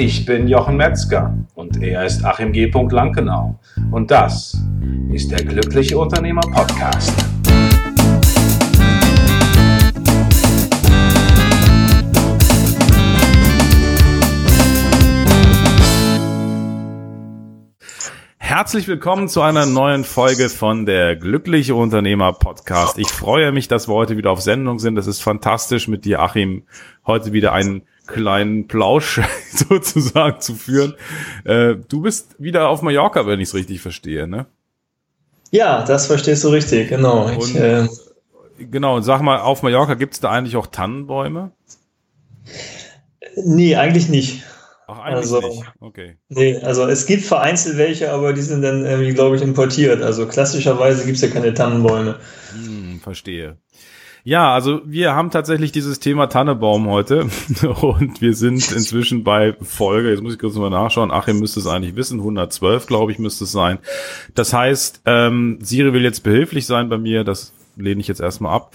Ich bin Jochen Metzger und er ist Achim G. Lankenau. Und das ist der Glückliche Unternehmer Podcast. Herzlich willkommen zu einer neuen Folge von der Glückliche Unternehmer Podcast. Ich freue mich, dass wir heute wieder auf Sendung sind. Das ist fantastisch mit dir, Achim, heute wieder einen kleinen Plausch sozusagen zu führen. Äh, du bist wieder auf Mallorca, wenn ich es richtig verstehe, ne? Ja, das verstehst du richtig, genau. Ich, äh, genau, und sag mal, auf Mallorca gibt es da eigentlich auch Tannenbäume? Nee, eigentlich nicht. Ach, eigentlich also, nicht. Okay. Nee, also es gibt vereinzelt welche, aber die sind dann irgendwie, glaube ich, importiert. Also klassischerweise gibt es ja keine Tannenbäume. Hm, verstehe. Ja, also wir haben tatsächlich dieses Thema Tannebaum heute und wir sind inzwischen bei Folge, jetzt muss ich kurz mal nachschauen, Achim müsste es eigentlich wissen, 112 glaube ich müsste es sein. Das heißt, ähm, Siri will jetzt behilflich sein bei mir, das lehne ich jetzt erstmal ab.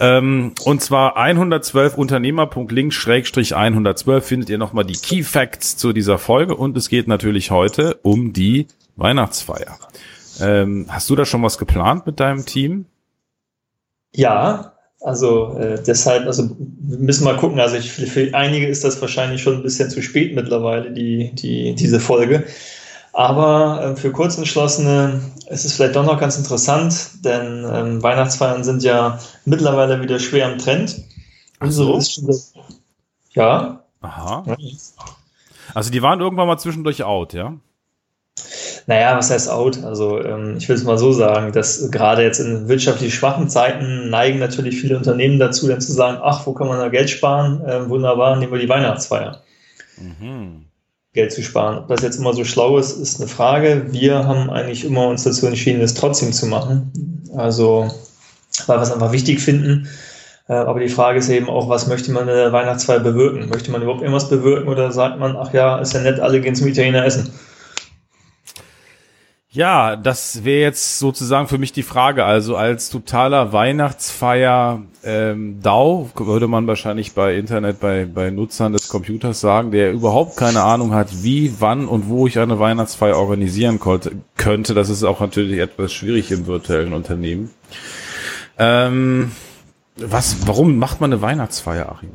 Ähm, und zwar 112 Unternehmer.link Schrägstrich 112 findet ihr nochmal die Key Facts zu dieser Folge und es geht natürlich heute um die Weihnachtsfeier. Ähm, hast du da schon was geplant mit deinem Team? Ja, also äh, deshalb, also wir müssen mal gucken. Also ich, für einige ist das wahrscheinlich schon ein bisschen zu spät mittlerweile, die, die, diese Folge. Aber äh, für Kurzentschlossene ist es vielleicht doch noch ganz interessant, denn ähm, Weihnachtsfeiern sind ja mittlerweile wieder schwer im Trend. Ach so? ja. Aha. Also die waren irgendwann mal zwischendurch out, ja? Naja, was heißt out? Also ähm, ich will es mal so sagen, dass gerade jetzt in wirtschaftlich schwachen Zeiten neigen natürlich viele Unternehmen dazu, dann zu sagen, ach, wo kann man da Geld sparen? Ähm, wunderbar, nehmen wir die Weihnachtsfeier. Mhm. Geld zu sparen. Ob das jetzt immer so schlau ist, ist eine Frage. Wir haben eigentlich immer uns dazu entschieden, es trotzdem zu machen. Also, weil wir es einfach wichtig finden. Äh, aber die Frage ist eben auch, was möchte man in der Weihnachtsfeier bewirken? Möchte man überhaupt irgendwas bewirken oder sagt man, ach ja, ist ja nett, alle gehen zum Italiener essen? Ja, das wäre jetzt sozusagen für mich die Frage. Also als totaler Weihnachtsfeier ähm, DAO würde man wahrscheinlich bei Internet, bei, bei Nutzern des Computers sagen, der überhaupt keine Ahnung hat, wie, wann und wo ich eine Weihnachtsfeier organisieren konnte, könnte. Das ist auch natürlich etwas schwierig im virtuellen Unternehmen. Ähm, was, warum macht man eine Weihnachtsfeier, Achim?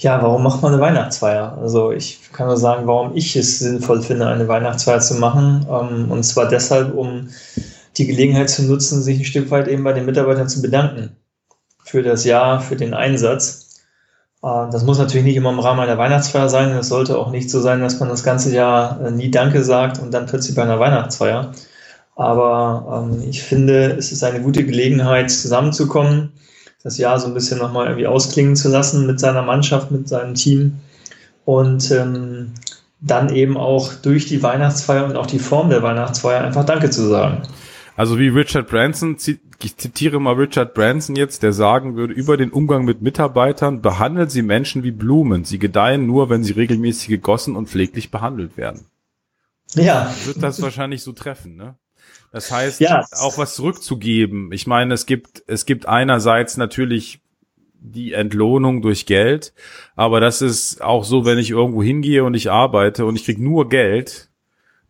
Ja, warum macht man eine Weihnachtsfeier? Also ich kann nur sagen, warum ich es sinnvoll finde, eine Weihnachtsfeier zu machen. Ähm, und zwar deshalb, um die Gelegenheit zu nutzen, sich ein Stück weit eben bei den Mitarbeitern zu bedanken für das Jahr, für den Einsatz. Äh, das muss natürlich nicht immer im Rahmen einer Weihnachtsfeier sein. Es sollte auch nicht so sein, dass man das ganze Jahr äh, nie Danke sagt und dann plötzlich bei einer Weihnachtsfeier. Aber ähm, ich finde, es ist eine gute Gelegenheit, zusammenzukommen, das Jahr so ein bisschen nochmal irgendwie ausklingen zu lassen mit seiner Mannschaft, mit seinem Team und ähm, dann eben auch durch die Weihnachtsfeier und auch die Form der Weihnachtsfeier einfach Danke zu sagen. Also wie Richard Branson, ich zitiere mal Richard Branson jetzt, der sagen würde, über den Umgang mit Mitarbeitern behandelt sie Menschen wie Blumen. Sie gedeihen nur, wenn sie regelmäßig gegossen und pfleglich behandelt werden. Ja. Wird das wahrscheinlich so treffen, ne? Das heißt, ja. auch was zurückzugeben. Ich meine, es gibt, es gibt einerseits natürlich die Entlohnung durch Geld, aber das ist auch so, wenn ich irgendwo hingehe und ich arbeite und ich krieg nur Geld,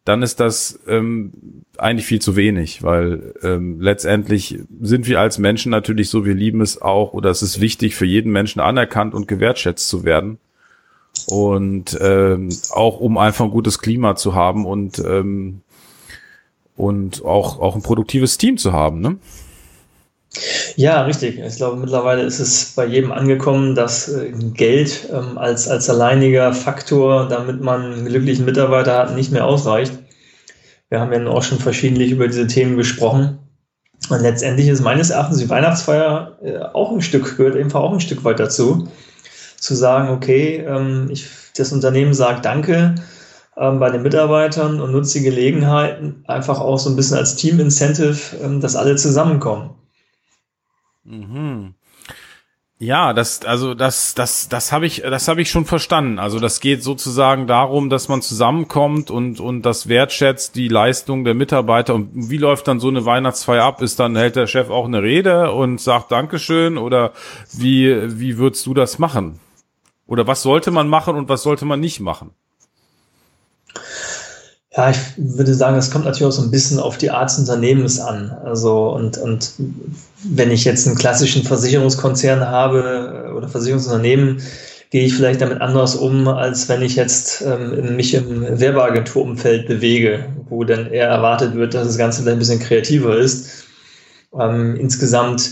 dann ist das ähm, eigentlich viel zu wenig, weil ähm, letztendlich sind wir als Menschen natürlich so, wir lieben es auch oder es ist wichtig für jeden Menschen anerkannt und gewertschätzt zu werden und ähm, auch um einfach ein gutes Klima zu haben und ähm, und auch, auch ein produktives Team zu haben, ne? Ja, richtig. Ich glaube, mittlerweile ist es bei jedem angekommen, dass äh, Geld ähm, als, als alleiniger Faktor, damit man einen glücklichen Mitarbeiter hat, nicht mehr ausreicht. Wir haben ja auch schon verschiedentlich über diese Themen gesprochen. Und letztendlich ist meines Erachtens die Weihnachtsfeier äh, auch ein Stück, gehört ebenfalls auch ein Stück weit dazu, zu sagen, okay, ähm, ich, das Unternehmen sagt Danke, ähm, bei den Mitarbeitern und nutzt die Gelegenheit einfach auch so ein bisschen als Team-Incentive, ähm, dass alle zusammenkommen. Mhm. Ja, das, also das, das, das habe ich, das habe ich schon verstanden. Also das geht sozusagen darum, dass man zusammenkommt und und das wertschätzt die Leistung der Mitarbeiter. Und wie läuft dann so eine Weihnachtsfeier ab? Ist dann hält der Chef auch eine Rede und sagt Dankeschön oder wie wie würdest du das machen? Oder was sollte man machen und was sollte man nicht machen? Ja, ich würde sagen, es kommt natürlich auch so ein bisschen auf die Art des Unternehmens an. Also, und, und wenn ich jetzt einen klassischen Versicherungskonzern habe oder Versicherungsunternehmen, gehe ich vielleicht damit anders um, als wenn ich jetzt ähm, mich im Werbeagenturumfeld bewege, wo dann eher erwartet wird, dass das Ganze vielleicht ein bisschen kreativer ist. Ähm, insgesamt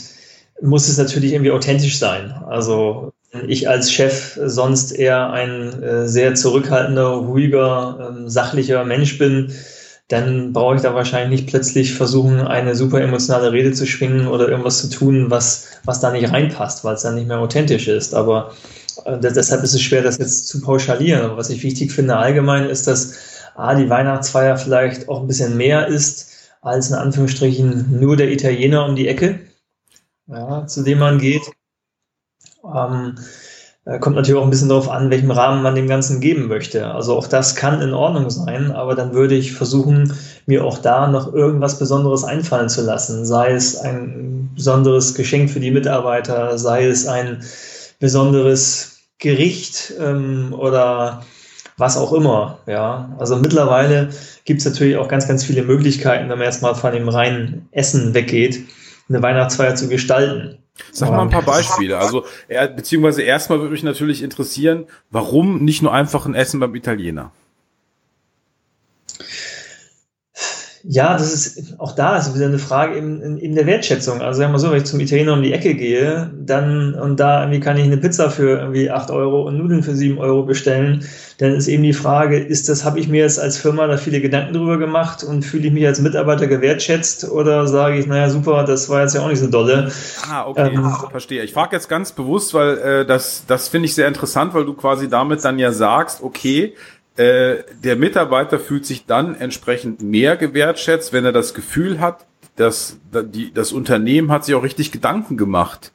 muss es natürlich irgendwie authentisch sein. Also ich als Chef sonst eher ein äh, sehr zurückhaltender, ruhiger, ähm, sachlicher Mensch bin, dann brauche ich da wahrscheinlich nicht plötzlich versuchen, eine super emotionale Rede zu schwingen oder irgendwas zu tun, was, was da nicht reinpasst, weil es dann nicht mehr authentisch ist. Aber äh, deshalb ist es schwer, das jetzt zu pauschalieren. Aber was ich wichtig finde allgemein ist, dass A, die Weihnachtsfeier vielleicht auch ein bisschen mehr ist als in Anführungsstrichen nur der Italiener um die Ecke, ja, zu dem man geht. Ähm, äh, kommt natürlich auch ein bisschen darauf an, welchem Rahmen man dem Ganzen geben möchte. Also auch das kann in Ordnung sein, aber dann würde ich versuchen, mir auch da noch irgendwas Besonderes einfallen zu lassen. Sei es ein besonderes Geschenk für die Mitarbeiter, sei es ein besonderes Gericht ähm, oder was auch immer. Ja, also mittlerweile gibt es natürlich auch ganz, ganz viele Möglichkeiten, wenn man jetzt mal von dem reinen Essen weggeht, eine Weihnachtsfeier zu gestalten. Sag mal ein paar Beispiele. Also, er, beziehungsweise erstmal würde mich natürlich interessieren, warum nicht nur einfach ein Essen beim Italiener? Ja, das ist auch da ist wieder eine Frage in, in, der Wertschätzung. Also sagen wir so, wenn ich zum Italiener um die Ecke gehe, dann und da irgendwie kann ich eine Pizza für irgendwie acht Euro und Nudeln für sieben Euro bestellen, dann ist eben die Frage, ist das, habe ich mir jetzt als Firma da viele Gedanken drüber gemacht und fühle ich mich als Mitarbeiter gewertschätzt oder sage ich, naja, super, das war jetzt ja auch nicht so dolle. Ah, okay, ähm, verstehe. Ich frage jetzt ganz bewusst, weil äh, das, das finde ich sehr interessant, weil du quasi damit dann ja sagst, okay, äh, der Mitarbeiter fühlt sich dann entsprechend mehr gewertschätzt, wenn er das Gefühl hat, dass die, das Unternehmen hat sich auch richtig Gedanken gemacht,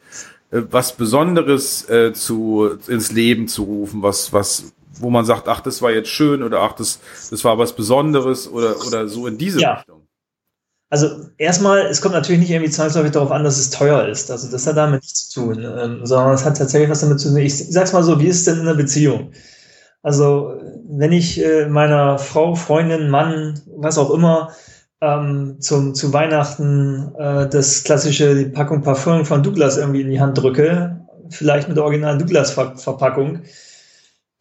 äh, was Besonderes äh, zu, ins Leben zu rufen, was, was, wo man sagt, ach, das war jetzt schön oder ach, das, das war was Besonderes oder, oder so in diese ja. Richtung. Also erstmal, es kommt natürlich nicht irgendwie zwangsläufig darauf an, dass es teuer ist. Also das hat damit nichts zu tun, ähm, sondern es hat tatsächlich was damit zu tun. Ich sag's mal so, wie ist es denn in einer Beziehung? Also wenn ich äh, meiner Frau, Freundin, Mann, was auch immer, ähm, zum, zu Weihnachten äh, das klassische die Packung Parfum von Douglas irgendwie in die Hand drücke, vielleicht mit der originalen Douglas-Verpackung,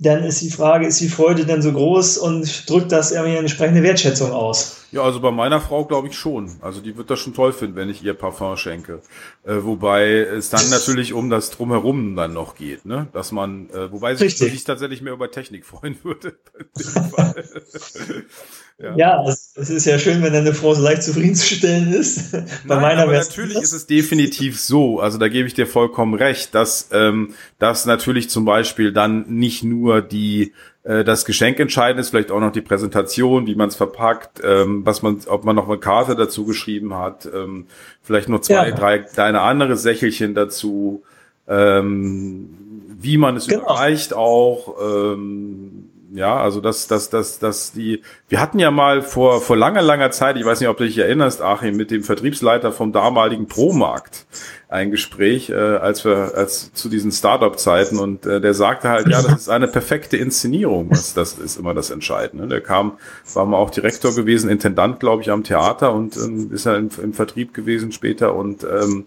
dann ist die Frage, ist die Freude denn so groß und drückt das irgendwie eine entsprechende Wertschätzung aus? Ja, also bei meiner Frau glaube ich schon. Also die wird das schon toll finden, wenn ich ihr Parfum schenke. Äh, wobei es dann natürlich um das Drumherum dann noch geht, ne? Dass man, äh, wobei sich, sich tatsächlich mehr über Technik freuen würde. Ja, ja es, es, ist ja schön, wenn deine Frau so leicht zufriedenzustellen ist. Bei Nein, meiner aber natürlich ist es definitiv so, also da gebe ich dir vollkommen recht, dass, ähm, dass natürlich zum Beispiel dann nicht nur die äh, das Geschenk entscheidend ist, vielleicht auch noch die Präsentation, wie man es verpackt, ähm, was man, ob man noch eine Karte dazu geschrieben hat, ähm, vielleicht noch zwei, ja. drei kleine andere Sächelchen dazu, ähm, wie man es genau. überreicht auch, ähm, ja, also das, das, das, das, die, wir hatten ja mal vor, vor langer, langer Zeit, ich weiß nicht, ob du dich erinnerst, Achim, mit dem Vertriebsleiter vom damaligen Promarkt ein Gespräch, äh, als wir, als zu diesen Startup-Zeiten und äh, der sagte halt, ja, das ist eine perfekte Inszenierung, was, das ist immer das Entscheidende. Der kam, war mal auch Direktor gewesen, Intendant, glaube ich, am Theater und ähm, ist ja im, im Vertrieb gewesen später und ähm,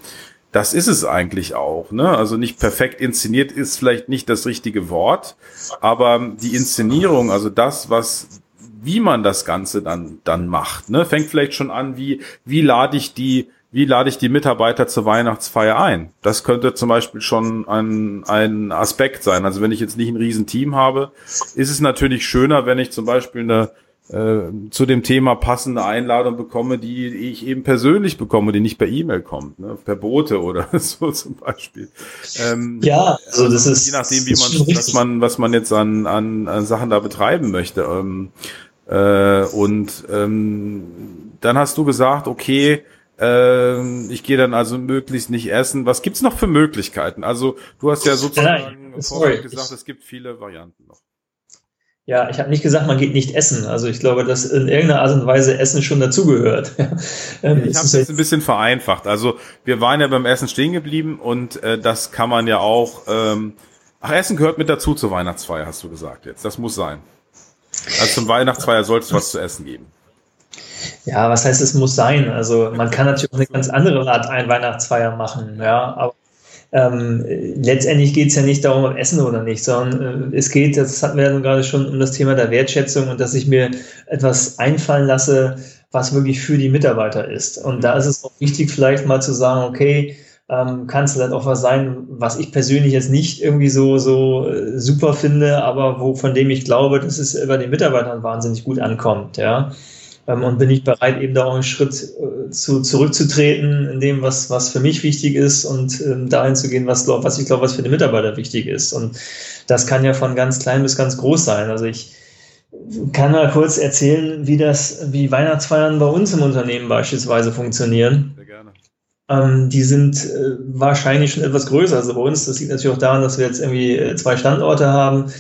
das ist es eigentlich auch. Ne? Also nicht perfekt inszeniert ist vielleicht nicht das richtige Wort, aber die Inszenierung, also das, was wie man das Ganze dann dann macht, ne, fängt vielleicht schon an, wie wie lade ich die wie lade ich die Mitarbeiter zur Weihnachtsfeier ein? Das könnte zum Beispiel schon ein, ein Aspekt sein. Also wenn ich jetzt nicht ein Riesenteam habe, ist es natürlich schöner, wenn ich zum Beispiel eine äh, zu dem Thema passende Einladung bekomme, die ich eben persönlich bekomme, die nicht per E-Mail kommt, ne? per Bote oder so zum Beispiel. Ähm, ja, also das ist je nachdem, wie man, was man, was man jetzt an, an, an Sachen da betreiben möchte. Ähm, äh, und ähm, dann hast du gesagt, okay, äh, ich gehe dann also möglichst nicht essen. Was gibt's noch für Möglichkeiten? Also du hast ja sozusagen vorher gesagt, es gibt viele Varianten noch. Ja, ich habe nicht gesagt, man geht nicht essen. Also ich glaube, dass in irgendeiner Art und Weise Essen schon dazugehört. ähm, ich habe es jetzt ein bisschen vereinfacht. Also wir waren ja beim Essen stehen geblieben und äh, das kann man ja auch ähm, Ach, Essen gehört mit dazu zur Weihnachtsfeier, hast du gesagt jetzt. Das muss sein. Also zum Weihnachtsfeier soll es was zu essen geben. Ja, was heißt, es muss sein? Also man kann natürlich auch eine ganz andere Art ein Weihnachtsfeier machen, ja, aber ähm, letztendlich geht es ja nicht darum, ob Essen oder nicht, sondern äh, es geht, das hatten wir ja gerade schon, um das Thema der Wertschätzung und dass ich mir etwas einfallen lasse, was wirklich für die Mitarbeiter ist. Und da ist es auch wichtig, vielleicht mal zu sagen, okay, ähm, kann es vielleicht auch was sein, was ich persönlich jetzt nicht irgendwie so, so äh, super finde, aber wo, von dem ich glaube, dass es bei den Mitarbeitern wahnsinnig gut ankommt, ja. Ähm, und bin ich bereit, eben da auch einen Schritt äh, zu, zurückzutreten in dem, was, was für mich wichtig ist und ähm, dahin zu gehen, was, was ich glaube, was für den Mitarbeiter wichtig ist. Und das kann ja von ganz klein bis ganz groß sein. Also ich kann mal kurz erzählen, wie das, wie Weihnachtsfeiern bei uns im Unternehmen beispielsweise funktionieren. Sehr gerne. Ähm, die sind äh, wahrscheinlich schon etwas größer. Also bei uns, das liegt natürlich auch daran, dass wir jetzt irgendwie äh, zwei Standorte haben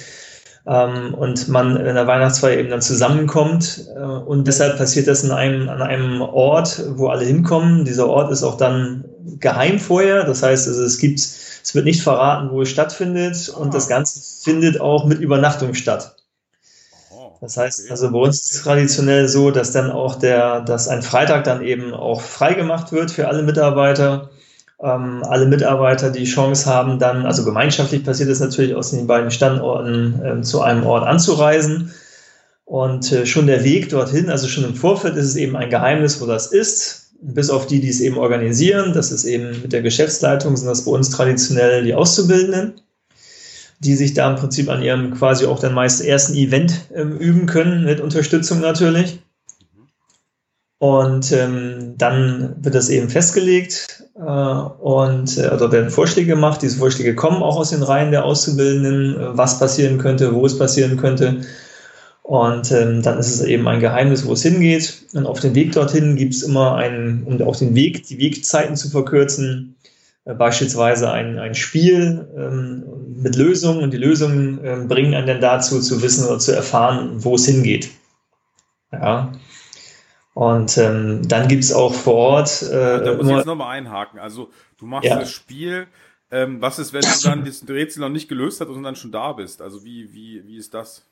ähm, und man in der Weihnachtsfeier eben dann zusammenkommt. Äh, und deshalb passiert das in einem, an einem Ort, wo alle hinkommen. Dieser Ort ist auch dann geheim vorher. Das heißt, also es gibt, es wird nicht verraten, wo es stattfindet und das Ganze findet auch mit Übernachtung statt. Das heißt, also bei uns ist es traditionell so, dass dann auch der, dass ein Freitag dann eben auch freigemacht wird für alle Mitarbeiter ähm, alle Mitarbeiter die Chance haben, dann, also gemeinschaftlich passiert es natürlich aus den beiden Standorten äh, zu einem Ort anzureisen. Und äh, schon der Weg dorthin, also schon im Vorfeld ist es eben ein Geheimnis, wo das ist. Bis auf die, die es eben organisieren, das ist eben mit der Geschäftsleitung, sind das bei uns traditionell die Auszubildenden, die sich da im Prinzip an ihrem quasi auch dann meist ersten Event ähm, üben können, mit Unterstützung natürlich. Und ähm, dann wird das eben festgelegt äh, und äh, also werden Vorschläge gemacht. Diese Vorschläge kommen auch aus den Reihen der Auszubildenden, äh, was passieren könnte, wo es passieren könnte. Und ähm, dann ist es eben ein Geheimnis, wo es hingeht. Und auf dem Weg dorthin gibt es immer einen, um auch den Weg, die Wegzeiten zu verkürzen, äh, beispielsweise ein, ein Spiel ähm, mit Lösungen. Und die Lösungen äh, bringen einen dann dazu, zu wissen oder zu erfahren, wo es hingeht. Ja. Und ähm, dann gibt's auch vor Ort. Äh, da muss ich jetzt nochmal einhaken. Also du machst ja. das Spiel. Ähm, was ist, wenn du dann das Rätsel noch nicht gelöst hast und dann schon da bist? Also wie, wie, wie ist das?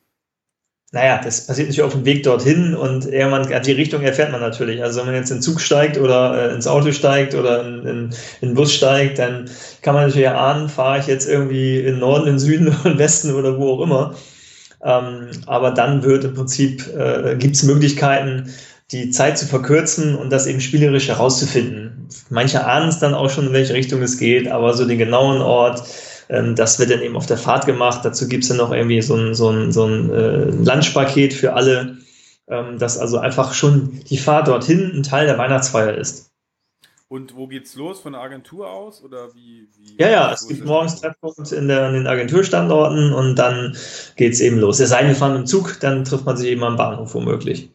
Naja, das passiert natürlich auf dem Weg dorthin und irgendwann, die Richtung erfährt man natürlich. Also wenn man jetzt in den Zug steigt oder äh, ins Auto steigt oder in, in, in, den Bus steigt, dann kann man natürlich ahnen, fahre ich jetzt irgendwie in Norden, in Süden oder in Westen oder wo auch immer. Ähm, aber dann wird im Prinzip, äh, gibt es Möglichkeiten, die Zeit zu verkürzen und das eben spielerisch herauszufinden. Manche ahnen es dann auch schon, in welche Richtung es geht, aber so den genauen Ort, ähm, das wird dann eben auf der Fahrt gemacht. Dazu gibt es dann noch irgendwie so ein, so ein, so ein äh, Lunchpaket für alle, ähm, dass also einfach schon die Fahrt dorthin ein Teil der Weihnachtsfeier ist. Und wo geht's los? Von der Agentur aus? Oder wie, wie ja, ja, es gibt morgens Treffpunkt in, der, in den Agenturstandorten und dann geht's eben los. Es sei denn, wir fahren im Zug, dann trifft man sich eben am Bahnhof womöglich.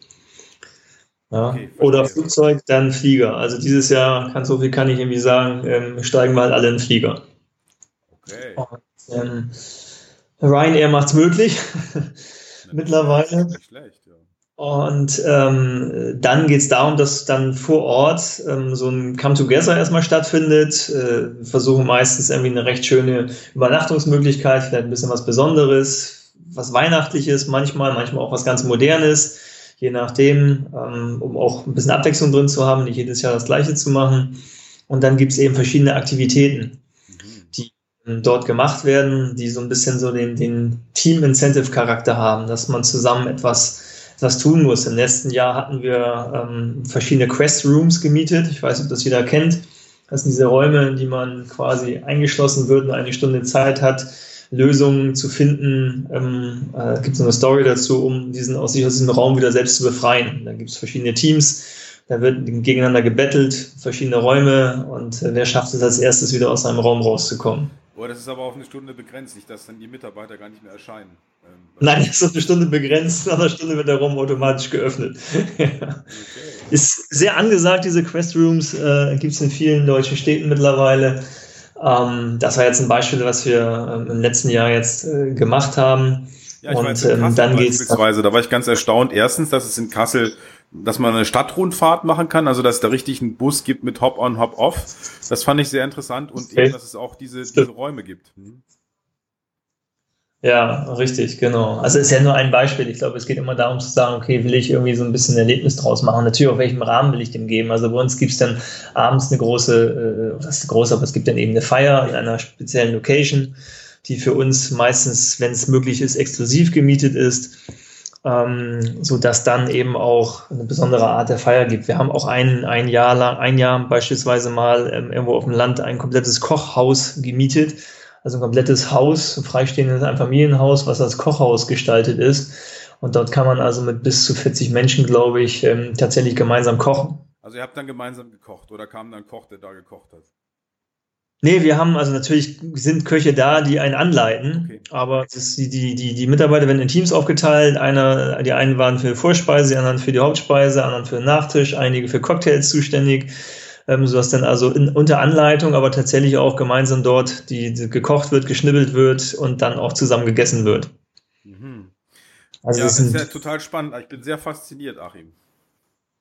Ja. Okay, Oder Flugzeug, dann Flieger. Also dieses Jahr, kann so viel kann ich irgendwie sagen, ähm, steigen wir halt alle in den Flieger. Okay. Und, ähm, Ryanair macht es möglich. Mittlerweile. Nicht schlecht, ja. Und ähm, dann geht es darum, dass dann vor Ort ähm, so ein Come-Together erstmal stattfindet. Äh, versuchen meistens irgendwie eine recht schöne Übernachtungsmöglichkeit, vielleicht ein bisschen was Besonderes, was Weihnachtliches, manchmal, manchmal auch was ganz Modernes je nachdem, ähm, um auch ein bisschen Abwechslung drin zu haben, nicht jedes Jahr das Gleiche zu machen. Und dann gibt es eben verschiedene Aktivitäten, die ähm, dort gemacht werden, die so ein bisschen so den, den Team-Incentive-Charakter haben, dass man zusammen etwas, etwas tun muss. Im letzten Jahr hatten wir ähm, verschiedene Quest-Rooms gemietet. Ich weiß nicht, ob das jeder kennt. Das sind diese Räume, in die man quasi eingeschlossen wird und eine Stunde Zeit hat, Lösungen zu finden. Ähm, äh, gibt es eine Story dazu, um diesen aus sich aus diesem Raum wieder selbst zu befreien. Da gibt es verschiedene Teams, da wird gegeneinander gebettelt, verschiedene Räume und äh, wer schafft es als erstes wieder aus seinem Raum rauszukommen. Boah, das ist aber auf eine Stunde begrenzt, nicht, dass dann die Mitarbeiter gar nicht mehr erscheinen. Ähm, Nein, das ist auf eine Stunde begrenzt, nach einer Stunde wird der Raum automatisch geöffnet. okay. Ist sehr angesagt, diese Quest Rooms, äh, gibt es in vielen deutschen Städten mittlerweile. Ähm, das war jetzt ein Beispiel, was wir ähm, im letzten Jahr jetzt äh, gemacht haben. Ja, ich und weiß, ähm, dann geht's beispielsweise, da war ich ganz erstaunt. Erstens, dass es in Kassel, dass man eine Stadtrundfahrt machen kann, also dass es da richtig einen Bus gibt mit Hop-on, Hop-off. Das fand ich sehr interessant und okay. eben, dass es auch diese, diese Räume gibt. Mhm. Ja, richtig, genau. Also ist ja nur ein Beispiel. Ich glaube, es geht immer darum zu sagen, okay, will ich irgendwie so ein bisschen ein Erlebnis draus machen? Natürlich, auf welchem Rahmen will ich dem geben? Also bei uns gibt es dann abends eine große, äh, was ist groß, aber es gibt dann eben eine Feier in einer speziellen Location, die für uns meistens, wenn es möglich ist, exklusiv gemietet ist, ähm, so dann eben auch eine besondere Art der Feier gibt. Wir haben auch ein, ein Jahr lang, ein Jahr beispielsweise mal ähm, irgendwo auf dem Land ein komplettes Kochhaus gemietet also ein komplettes Haus, ein freistehendes Einfamilienhaus, was als Kochhaus gestaltet ist. Und dort kann man also mit bis zu 40 Menschen, glaube ich, ähm, tatsächlich gemeinsam kochen. Also ihr habt dann gemeinsam gekocht oder kam dann ein Koch, der da gekocht hat? Nee, wir haben also natürlich sind Köche da, die einen anleiten, okay. aber die, die, die, die Mitarbeiter werden in Teams aufgeteilt. Einer, die einen waren für Vorspeise, die anderen für die Hauptspeise, anderen für den Nachtisch, einige für Cocktails zuständig ähm, sodass dann also in, unter Anleitung, aber tatsächlich auch gemeinsam dort die, die, gekocht wird, geschnibbelt wird und dann auch zusammen gegessen wird. Mhm. Also ja, das ist ja total spannend. Ich bin sehr fasziniert, Achim.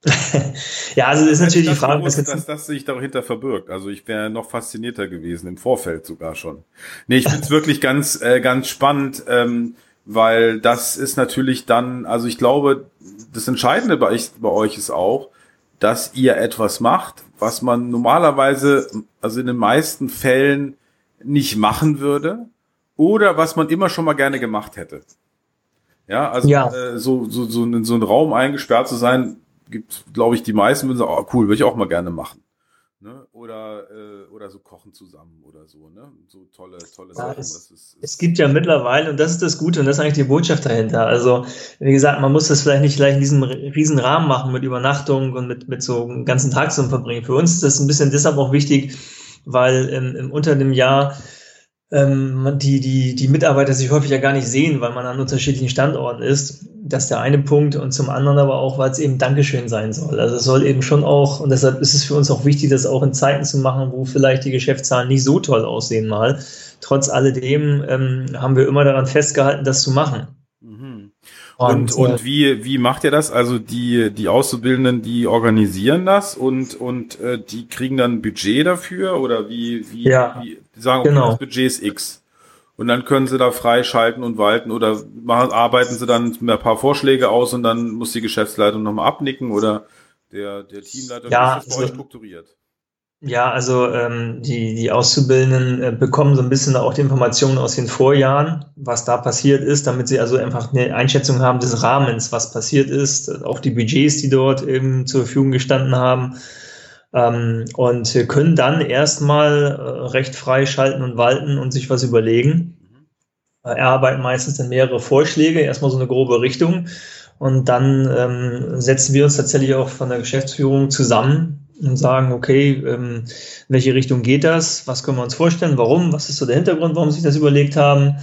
ja, also das ist natürlich die Frage, gewusst, dass das sich dahinter verbirgt. Also ich wäre noch faszinierter gewesen, im Vorfeld sogar schon. Nee, ich finde es wirklich ganz, äh, ganz spannend, ähm, weil das ist natürlich dann, also ich glaube, das Entscheidende bei, ich, bei euch ist auch, dass ihr etwas macht, was man normalerweise, also in den meisten Fällen nicht machen würde oder was man immer schon mal gerne gemacht hätte. Ja, also ja. Äh, so, so, so in so einen Raum eingesperrt zu sein, gibt, glaube ich, die meisten würden sagen, oh cool, würde ich auch mal gerne machen. Ne? Oder, äh, oder so kochen zusammen oder so, ne? So tolle, tolle ja, Sachen. Es, ist, ist es, gibt ja mittlerweile, und das ist das Gute, und das ist eigentlich die Botschaft dahinter. Also, wie gesagt, man muss das vielleicht nicht gleich in diesem riesen Rahmen machen mit Übernachtung und mit, mit so einem ganzen Tag zum Verbringen. Für uns ist das ein bisschen deshalb auch wichtig, weil im, im unter dem Jahr ähm, die, die, die Mitarbeiter sich häufig ja gar nicht sehen, weil man an unterschiedlichen Standorten ist. Das ist der eine Punkt und zum anderen aber auch, weil es eben Dankeschön sein soll. Also es soll eben schon auch, und deshalb ist es für uns auch wichtig, das auch in Zeiten zu machen, wo vielleicht die Geschäftszahlen nicht so toll aussehen mal. Trotz alledem ähm, haben wir immer daran festgehalten, das zu machen. Mhm. Und, und, und wie, wie macht ihr das? Also die, die Auszubildenden, die organisieren das und, und äh, die kriegen dann Budget dafür oder wie, wie, ja, wie die sagen, okay, genau. das Budget ist X. Und dann können sie da freischalten und walten oder machen, arbeiten sie dann ein paar Vorschläge aus und dann muss die Geschäftsleitung nochmal abnicken oder der, der Teamleiter ja, ist das euch strukturiert. Ja, also ähm, die, die Auszubildenden äh, bekommen so ein bisschen auch die Informationen aus den Vorjahren, was da passiert ist, damit sie also einfach eine Einschätzung haben des Rahmens, was passiert ist, auch die Budgets, die dort eben zur Verfügung gestanden haben ähm, und können dann erstmal äh, recht frei schalten und walten und sich was überlegen. Äh, erarbeiten meistens dann mehrere Vorschläge, erstmal so eine grobe Richtung und dann ähm, setzen wir uns tatsächlich auch von der Geschäftsführung zusammen und sagen, okay, ähm, welche Richtung geht das? Was können wir uns vorstellen? Warum? Was ist so der Hintergrund, warum sie sich das überlegt haben?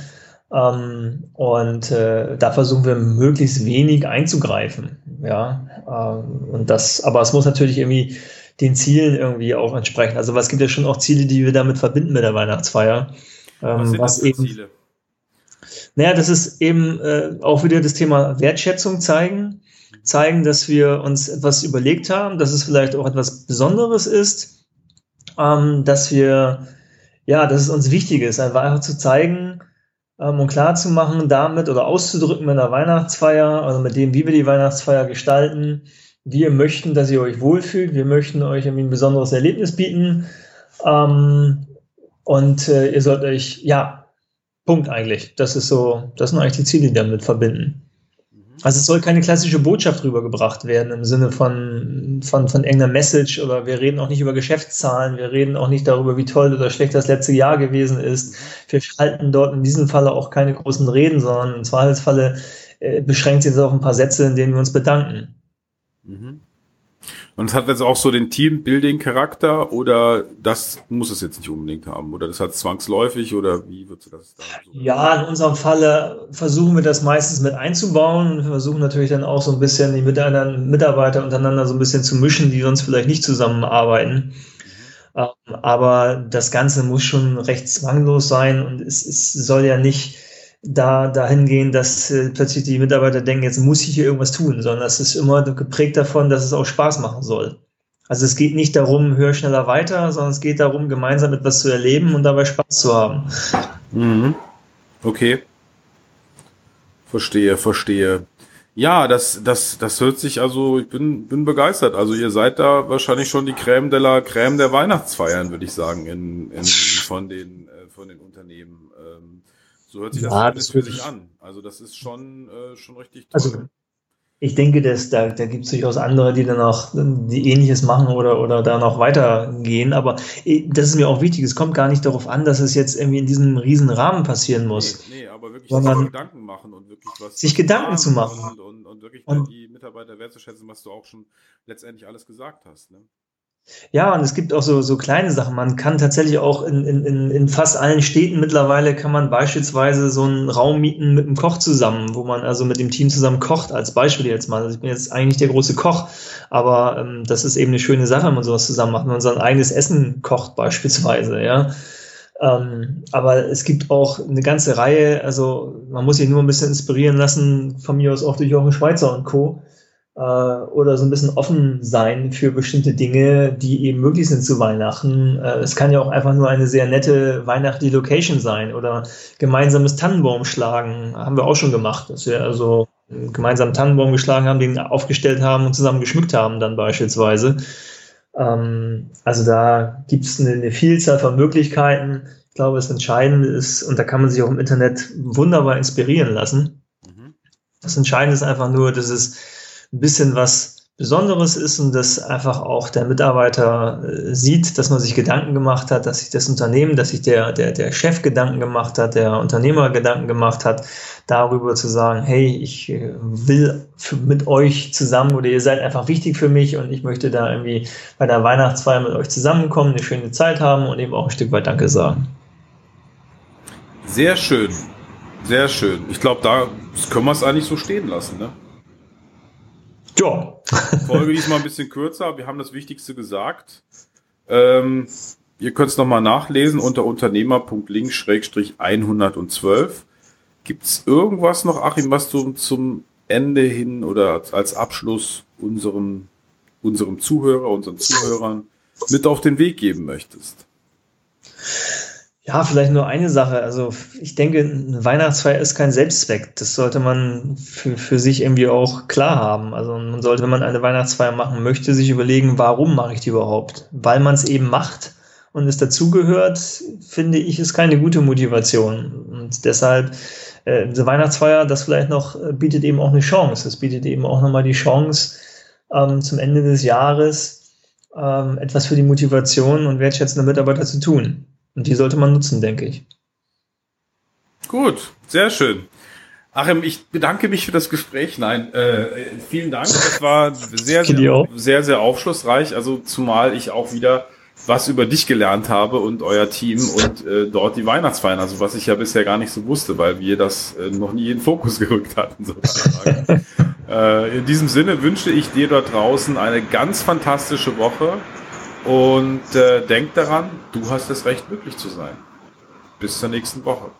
Ähm, und äh, da versuchen wir möglichst wenig einzugreifen. Ja, ähm, und das, aber es muss natürlich irgendwie den Zielen irgendwie auch entsprechen. Also es gibt ja schon auch Ziele, die wir damit verbinden mit der Weihnachtsfeier. Ähm, was sind was das eben, Ziele? Naja, das ist eben äh, auch wieder das Thema Wertschätzung zeigen zeigen, dass wir uns etwas überlegt haben, dass es vielleicht auch etwas Besonderes ist, ähm, dass wir, ja, dass es uns wichtig ist, einfach zu zeigen ähm, und klar zu machen damit oder auszudrücken mit einer Weihnachtsfeier, also mit dem, wie wir die Weihnachtsfeier gestalten. Wir möchten, dass ihr euch wohlfühlt. Wir möchten euch irgendwie ein besonderes Erlebnis bieten. Ähm, und äh, ihr sollt euch, ja, Punkt eigentlich. Das ist so, das sind eigentlich die Ziele, die damit verbinden. Also es soll keine klassische Botschaft rübergebracht werden im Sinne von, von, von irgendeiner Message oder wir reden auch nicht über Geschäftszahlen, wir reden auch nicht darüber, wie toll oder schlecht das letzte Jahr gewesen ist. Wir schalten dort in diesem Falle auch keine großen Reden, sondern im Zweifelsfalle äh, beschränkt sich das auf ein paar Sätze, in denen wir uns bedanken. Mhm. Und es hat jetzt auch so den Team-Building-Charakter oder das muss es jetzt nicht unbedingt haben oder das hat zwangsläufig oder wie wird das da so? Ja, in unserem Falle versuchen wir das meistens mit einzubauen. Wir versuchen natürlich dann auch so ein bisschen die Mitarbeiter untereinander so ein bisschen zu mischen, die sonst vielleicht nicht zusammenarbeiten. Mhm. Aber das Ganze muss schon recht zwanglos sein und es, es soll ja nicht da dahin gehen, dass äh, plötzlich die Mitarbeiter denken, jetzt muss ich hier irgendwas tun, sondern es ist immer geprägt davon, dass es auch Spaß machen soll. Also es geht nicht darum, höher, schneller, weiter, sondern es geht darum, gemeinsam etwas zu erleben und dabei Spaß zu haben. Mhm. Okay. Verstehe, verstehe. Ja, das, das, das hört sich also, ich bin, bin begeistert. Also ihr seid da wahrscheinlich schon die Crème de la Crème der Weihnachtsfeiern, würde ich sagen, in, in, von den, äh, von den Unternehmen. So hört sich ja, das, das für sich an. Also das ist schon, äh, schon richtig toll. Also ich denke, dass da, da gibt es durchaus andere, die dann auch die ähnliches machen oder, oder da noch weitergehen. Aber äh, das ist mir auch wichtig. Es kommt gar nicht darauf an, dass es jetzt irgendwie in diesem riesen Rahmen passieren muss. Nee, nee aber wirklich sondern Gedanken machen und wirklich was. Sich Gedanken zu machen. Und, und, und wirklich und, die Mitarbeiter wertzuschätzen, was du auch schon letztendlich alles gesagt hast. Ne? Ja, und es gibt auch so, so kleine Sachen. Man kann tatsächlich auch in, in, in fast allen Städten mittlerweile kann man beispielsweise so einen Raum mieten mit einem Koch zusammen, wo man also mit dem Team zusammen kocht, als Beispiel jetzt mal. Also ich bin jetzt eigentlich der große Koch, aber ähm, das ist eben eine schöne Sache, wenn man sowas zusammen macht, wenn man sein eigenes Essen kocht beispielsweise, ja. Ähm, aber es gibt auch eine ganze Reihe, also man muss sich nur ein bisschen inspirieren lassen, von mir aus auch durch Jochen Schweizer und Co äh, oder so ein bisschen offen sein für bestimmte Dinge, die eben möglich sind zu Weihnachten. Äh, es kann ja auch einfach nur eine sehr nette weihnachtliche Location sein oder gemeinsames Tannenbaum schlagen. Haben wir auch schon gemacht, dass wir also gemeinsam Tannenbaum geschlagen haben, den aufgestellt haben und zusammen geschmückt haben dann beispielsweise. Ähm, also da gibt es eine, eine Vielzahl von Möglichkeiten. Ich glaube, das Entscheidende ist, und da kann man sich auch im Internet wunderbar inspirieren lassen. Mhm. Das Entscheidende ist einfach nur, dass es ein bisschen was Besonderes ist und dass einfach auch der Mitarbeiter äh, sieht, dass man sich Gedanken gemacht hat, dass sich das Unternehmen, dass sich der, der, der Chef Gedanken gemacht hat, der Unternehmer Gedanken gemacht hat, darüber zu sagen, hey, ich äh, will für, mit euch zusammen oder ihr seid einfach wichtig für mich und ich möchte da irgendwie bei der Weihnachtsfeier mit euch zusammenkommen, eine schöne Zeit haben und eben auch ein Stück weit Danke sagen. Sehr schön. Sehr schön. Ich glaube, da können wir es eigentlich so stehen lassen, ne? Ja. Folge diesmal ein bisschen kürzer. Wir haben das Wichtigste gesagt. Ähm, ihr könnt es nochmal nachlesen unter unternehmer.link-112. Gibt es irgendwas noch, Achim, was du zum Ende hin oder als Abschluss unserem, unserem Zuhörer, unseren Zuhörern mit auf den Weg geben möchtest? Ja, vielleicht nur eine Sache. Also ich denke, eine Weihnachtsfeier ist kein Selbstzweck. Das sollte man für, für sich irgendwie auch klar haben. Also man sollte, wenn man eine Weihnachtsfeier machen möchte, sich überlegen, warum mache ich die überhaupt? Weil man es eben macht und es dazugehört, finde ich, ist keine gute Motivation. Und deshalb, äh, diese Weihnachtsfeier, das vielleicht noch, äh, bietet eben auch eine Chance. Es bietet eben auch nochmal die Chance, ähm, zum Ende des Jahres ähm, etwas für die Motivation und wertschätzende Mitarbeiter zu tun. Und die sollte man nutzen, denke ich. Gut, sehr schön. Achim, ich bedanke mich für das Gespräch. Nein, äh, vielen Dank. Das war sehr, sehr, sehr, sehr aufschlussreich. Also zumal ich auch wieder was über dich gelernt habe und euer Team und äh, dort die Weihnachtsfeiern, also was ich ja bisher gar nicht so wusste, weil wir das äh, noch nie in den Fokus gerückt hatten. Sozusagen. äh, in diesem Sinne wünsche ich dir dort draußen eine ganz fantastische Woche und äh, denk daran, du hast das Recht, glücklich zu sein. Bis zur nächsten Woche.